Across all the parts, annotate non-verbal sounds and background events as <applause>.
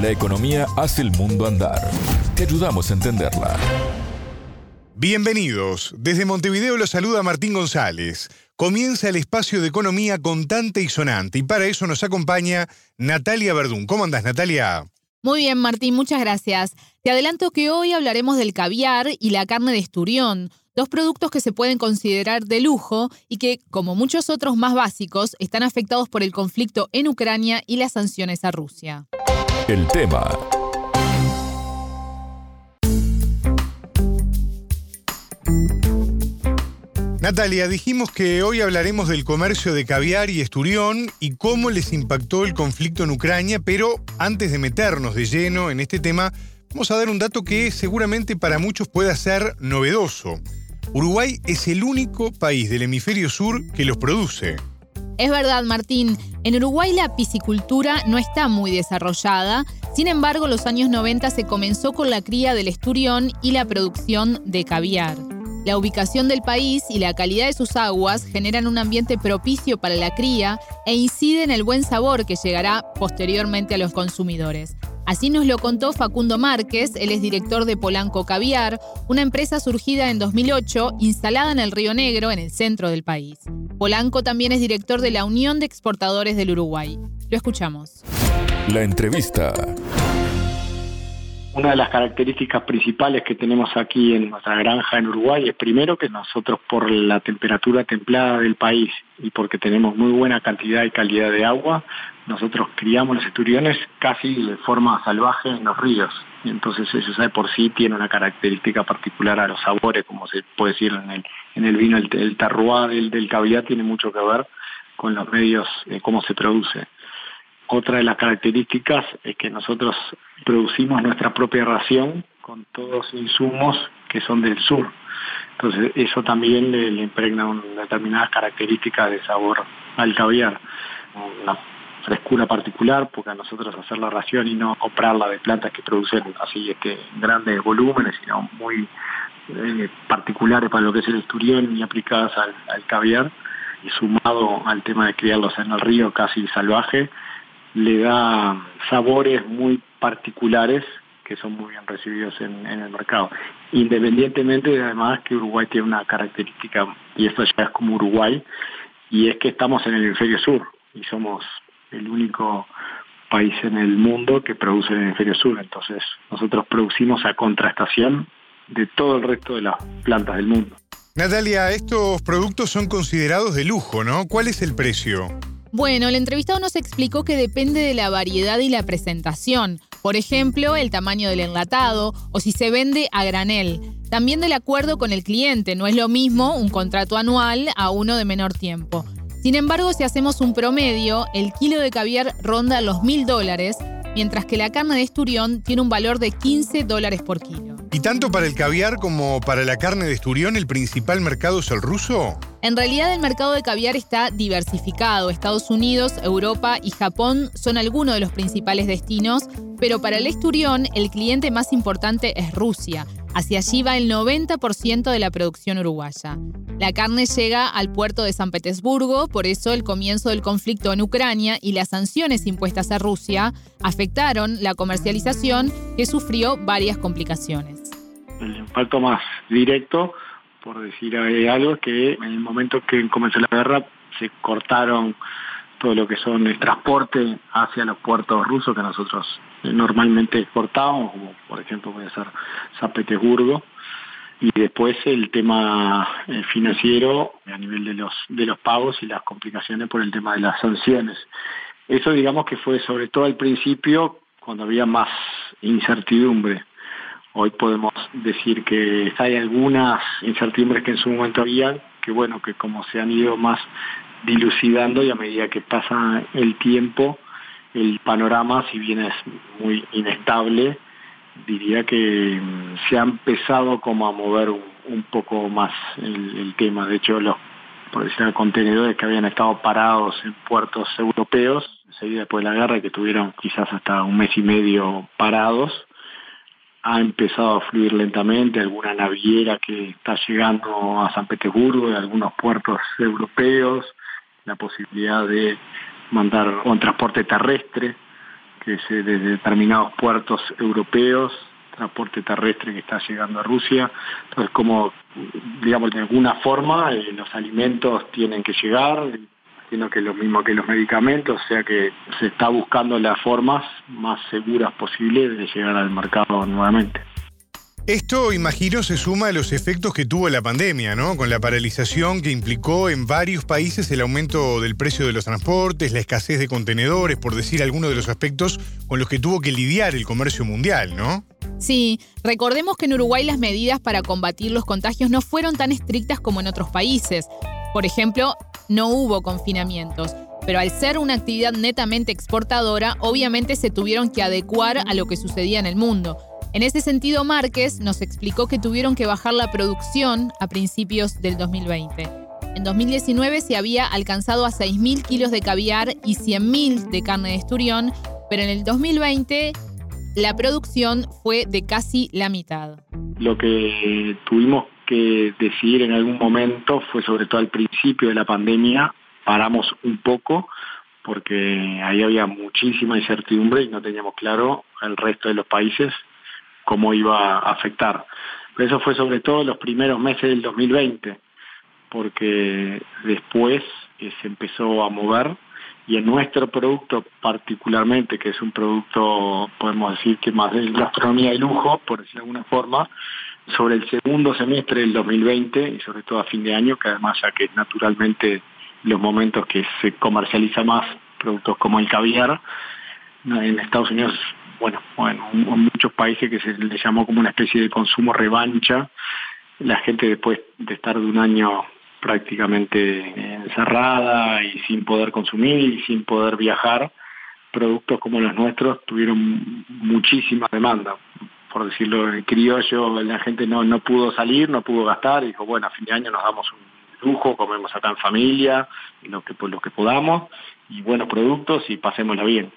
La economía hace el mundo andar. Te ayudamos a entenderla. Bienvenidos. Desde Montevideo los saluda Martín González. Comienza el espacio de economía contante y sonante y para eso nos acompaña Natalia Verdún. ¿Cómo andas, Natalia? Muy bien, Martín, muchas gracias. Te adelanto que hoy hablaremos del caviar y la carne de esturión, dos productos que se pueden considerar de lujo y que, como muchos otros más básicos, están afectados por el conflicto en Ucrania y las sanciones a Rusia. El tema Natalia, dijimos que hoy hablaremos del comercio de caviar y esturión y cómo les impactó el conflicto en Ucrania, pero antes de meternos de lleno en este tema, vamos a dar un dato que seguramente para muchos pueda ser novedoso. Uruguay es el único país del hemisferio sur que los produce. Es verdad, Martín. En Uruguay la piscicultura no está muy desarrollada. Sin embargo, los años 90 se comenzó con la cría del esturión y la producción de caviar. La ubicación del país y la calidad de sus aguas generan un ambiente propicio para la cría e inciden en el buen sabor que llegará posteriormente a los consumidores. Así nos lo contó Facundo Márquez, él es director de Polanco Caviar, una empresa surgida en 2008 instalada en el Río Negro, en el centro del país. Polanco también es director de la Unión de Exportadores del Uruguay. Lo escuchamos. La entrevista. Una de las características principales que tenemos aquí en nuestra granja en Uruguay es primero que nosotros por la temperatura templada del país y porque tenemos muy buena cantidad y calidad de agua, nosotros criamos los esturiones casi de forma salvaje en los ríos. Entonces eso sabe por sí tiene una característica particular a los sabores, como se puede decir en el, en el vino, el, el terroir del, del tiene mucho que ver con los medios, eh, cómo se produce. Otra de las características es que nosotros producimos nuestra propia ración con todos los insumos que son del sur. Entonces eso también le, impregna una determinadas características de sabor al caviar. Una frescura particular, porque a nosotros hacer la ración y no comprarla de plantas que producen así este, grandes volúmenes, sino muy eh, particulares para lo que es el esturión y aplicadas al, al caviar, y sumado al tema de criarlos en el río casi salvaje, le da sabores muy particulares que son muy bien recibidos en, el mercado. Independientemente de además que Uruguay tiene una característica, y esto ya es como Uruguay, y es que estamos en el hemisferio sur y somos el único país en el mundo que produce en el hemisferio sur. Entonces nosotros producimos a contrastación de todo el resto de las plantas del mundo. Natalia, estos productos son considerados de lujo, ¿no? ¿Cuál es el precio? Bueno, el entrevistado nos explicó que depende de la variedad y la presentación. Por ejemplo, el tamaño del enlatado o si se vende a granel. También del acuerdo con el cliente. No es lo mismo un contrato anual a uno de menor tiempo. Sin embargo, si hacemos un promedio, el kilo de caviar ronda los mil dólares, mientras que la carne de esturión tiene un valor de 15 dólares por kilo. ¿Y tanto para el caviar como para la carne de esturión el principal mercado es el ruso? En realidad el mercado de caviar está diversificado. Estados Unidos, Europa y Japón son algunos de los principales destinos, pero para el esturión el cliente más importante es Rusia. Hacia allí va el 90% de la producción uruguaya. La carne llega al puerto de San Petersburgo, por eso el comienzo del conflicto en Ucrania y las sanciones impuestas a Rusia afectaron la comercialización que sufrió varias complicaciones. El impacto más directo por decir algo, que en el momento que comenzó la guerra se cortaron todo lo que son el transporte hacia los puertos rusos que nosotros normalmente exportábamos, como por ejemplo puede ser San Petersburgo, y después el tema eh, financiero a nivel de los de los pagos y las complicaciones por el tema de las sanciones. Eso digamos que fue sobre todo al principio cuando había más incertidumbre. Hoy podemos decir que hay algunas incertidumbres que en su momento habían, que bueno, que como se han ido más dilucidando y a medida que pasa el tiempo, el panorama, si bien es muy inestable, diría que mm, se ha empezado como a mover un, poco más el, tema. De hecho, los por decir, contenedores que habían estado parados en puertos europeos, enseguida después de la guerra, que tuvieron quizás hasta un mes y medio parados, ha empezado a fluir lentamente, alguna naviera que está llegando a San Petersburgo, de algunos puertos europeos, la posibilidad de mandar un transporte terrestre que es desde determinados puertos europeos, transporte terrestre que está llegando a Rusia. Entonces, como, digamos, de alguna forma, eh, los alimentos tienen que llegar, sino que lo mismo que los medicamentos, o sea que se está buscando las formas más seguras posibles de llegar al mercado nuevamente. Esto, imagino, se suma a los efectos que tuvo la pandemia, ¿no? Con la paralización que implicó en varios países el aumento del precio de los transportes, la escasez de contenedores, por decir algunos de los aspectos con los que tuvo que lidiar el comercio mundial, ¿no? Sí, recordemos que en Uruguay las medidas para combatir los contagios no fueron tan estrictas como en otros países. Por ejemplo, no hubo confinamientos, pero al ser una actividad netamente exportadora, obviamente se tuvieron que adecuar a lo que sucedía en el mundo. En ese sentido, Márquez nos explicó que tuvieron que bajar la producción a principios del 2020. En 2019 se había alcanzado a 6.000 kilos de caviar y 100.000 de carne de esturión, pero en el 2020 la producción fue de casi la mitad. Lo que tuvimos que decidir en algún momento fue sobre todo al principio de la pandemia, paramos un poco porque ahí había muchísima incertidumbre y no teníamos claro el resto de los países cómo iba a afectar. Pero eso fue sobre todo los primeros meses del 2020, porque después eh, se empezó a mover y en nuestro producto particularmente, que es un producto, podemos decir que más de gastronomía y lujo, por decirlo de alguna forma, sobre el segundo semestre del 2020 y sobre todo a fin de año, que además ya que naturalmente los momentos que se comercializa más productos como el caviar, en Estados Unidos, bueno, bueno, en muchos países que se le llamó como una especie de consumo revancha, la gente después de estar de un año prácticamente encerrada y sin poder consumir y sin poder viajar, productos como los nuestros tuvieron muchísima demanda. Por decirlo en criollo, la gente no, no pudo salir, no pudo gastar, y dijo, bueno, a fin de año nos damos un lujo, comemos acá en familia, lo que, lo que podamos, y buenos productos y pasémosla bien.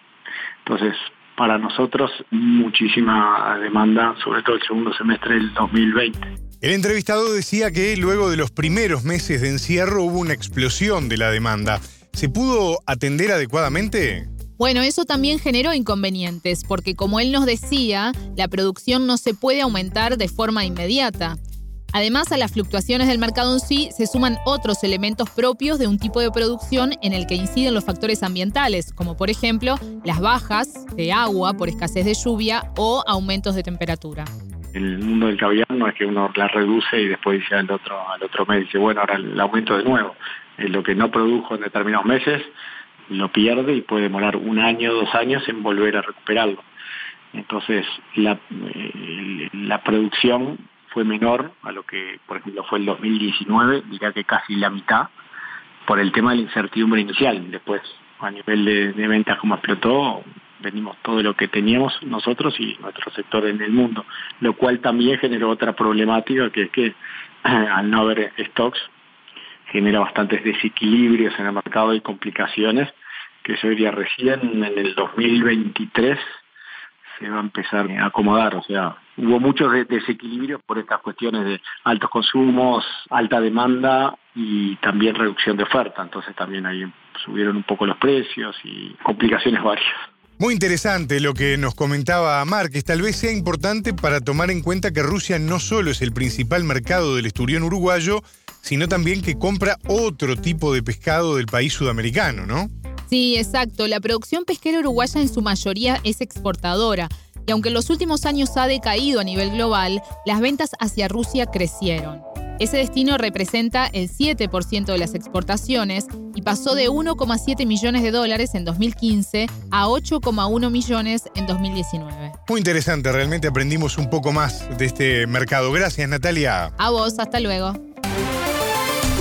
Entonces, para nosotros, muchísima demanda, sobre todo el segundo semestre del 2020. El entrevistado decía que luego de los primeros meses de encierro hubo una explosión de la demanda. ¿Se pudo atender adecuadamente? Bueno, eso también generó inconvenientes, porque como él nos decía, la producción no se puede aumentar de forma inmediata. Además, a las fluctuaciones del mercado en sí se suman otros elementos propios de un tipo de producción en el que inciden los factores ambientales, como por ejemplo las bajas de agua por escasez de lluvia o aumentos de temperatura el mundo del caviar no es que uno la reduce y después dice al otro, al otro mes, dice, bueno, ahora el aumento de nuevo. lo que no produjo en determinados meses lo pierde y puede demorar un año, dos años en volver a recuperarlo. Entonces, la, eh, la producción fue menor a lo que, por ejemplo, fue el 2019, diría que casi la mitad, por el tema de la incertidumbre inicial. Después, a nivel de, ventas como explotó, vendimos todo lo que teníamos nosotros y nuestro sector en el mundo, lo cual también generó otra problemática que es que <clears throat> al no haber stocks genera bastantes desequilibrios en el mercado y complicaciones que yo diría recién en el 2023 se va a empezar a acomodar, o sea, hubo muchos desequilibrios por estas cuestiones de altos consumos, alta demanda y también reducción de oferta, entonces también ahí subieron un poco los precios y complicaciones varias. Muy interesante lo que nos comentaba Márquez. Tal vez sea importante para tomar en cuenta que Rusia no solo es el principal mercado del esturión uruguayo, sino también que compra otro tipo de pescado del país sudamericano, ¿no? Sí, exacto. La producción pesquera uruguaya en su mayoría es exportadora. Y aunque en los últimos años ha decaído a nivel global, las ventas hacia Rusia crecieron. Ese destino representa el 7% de las exportaciones y pasó de 1,7 millones de dólares en 2015 a 8,1 millones en 2019. Muy interesante, realmente aprendimos un poco más de este mercado. Gracias, Natalia. A vos, hasta luego.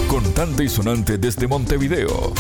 Contante y sonante desde Montevideo.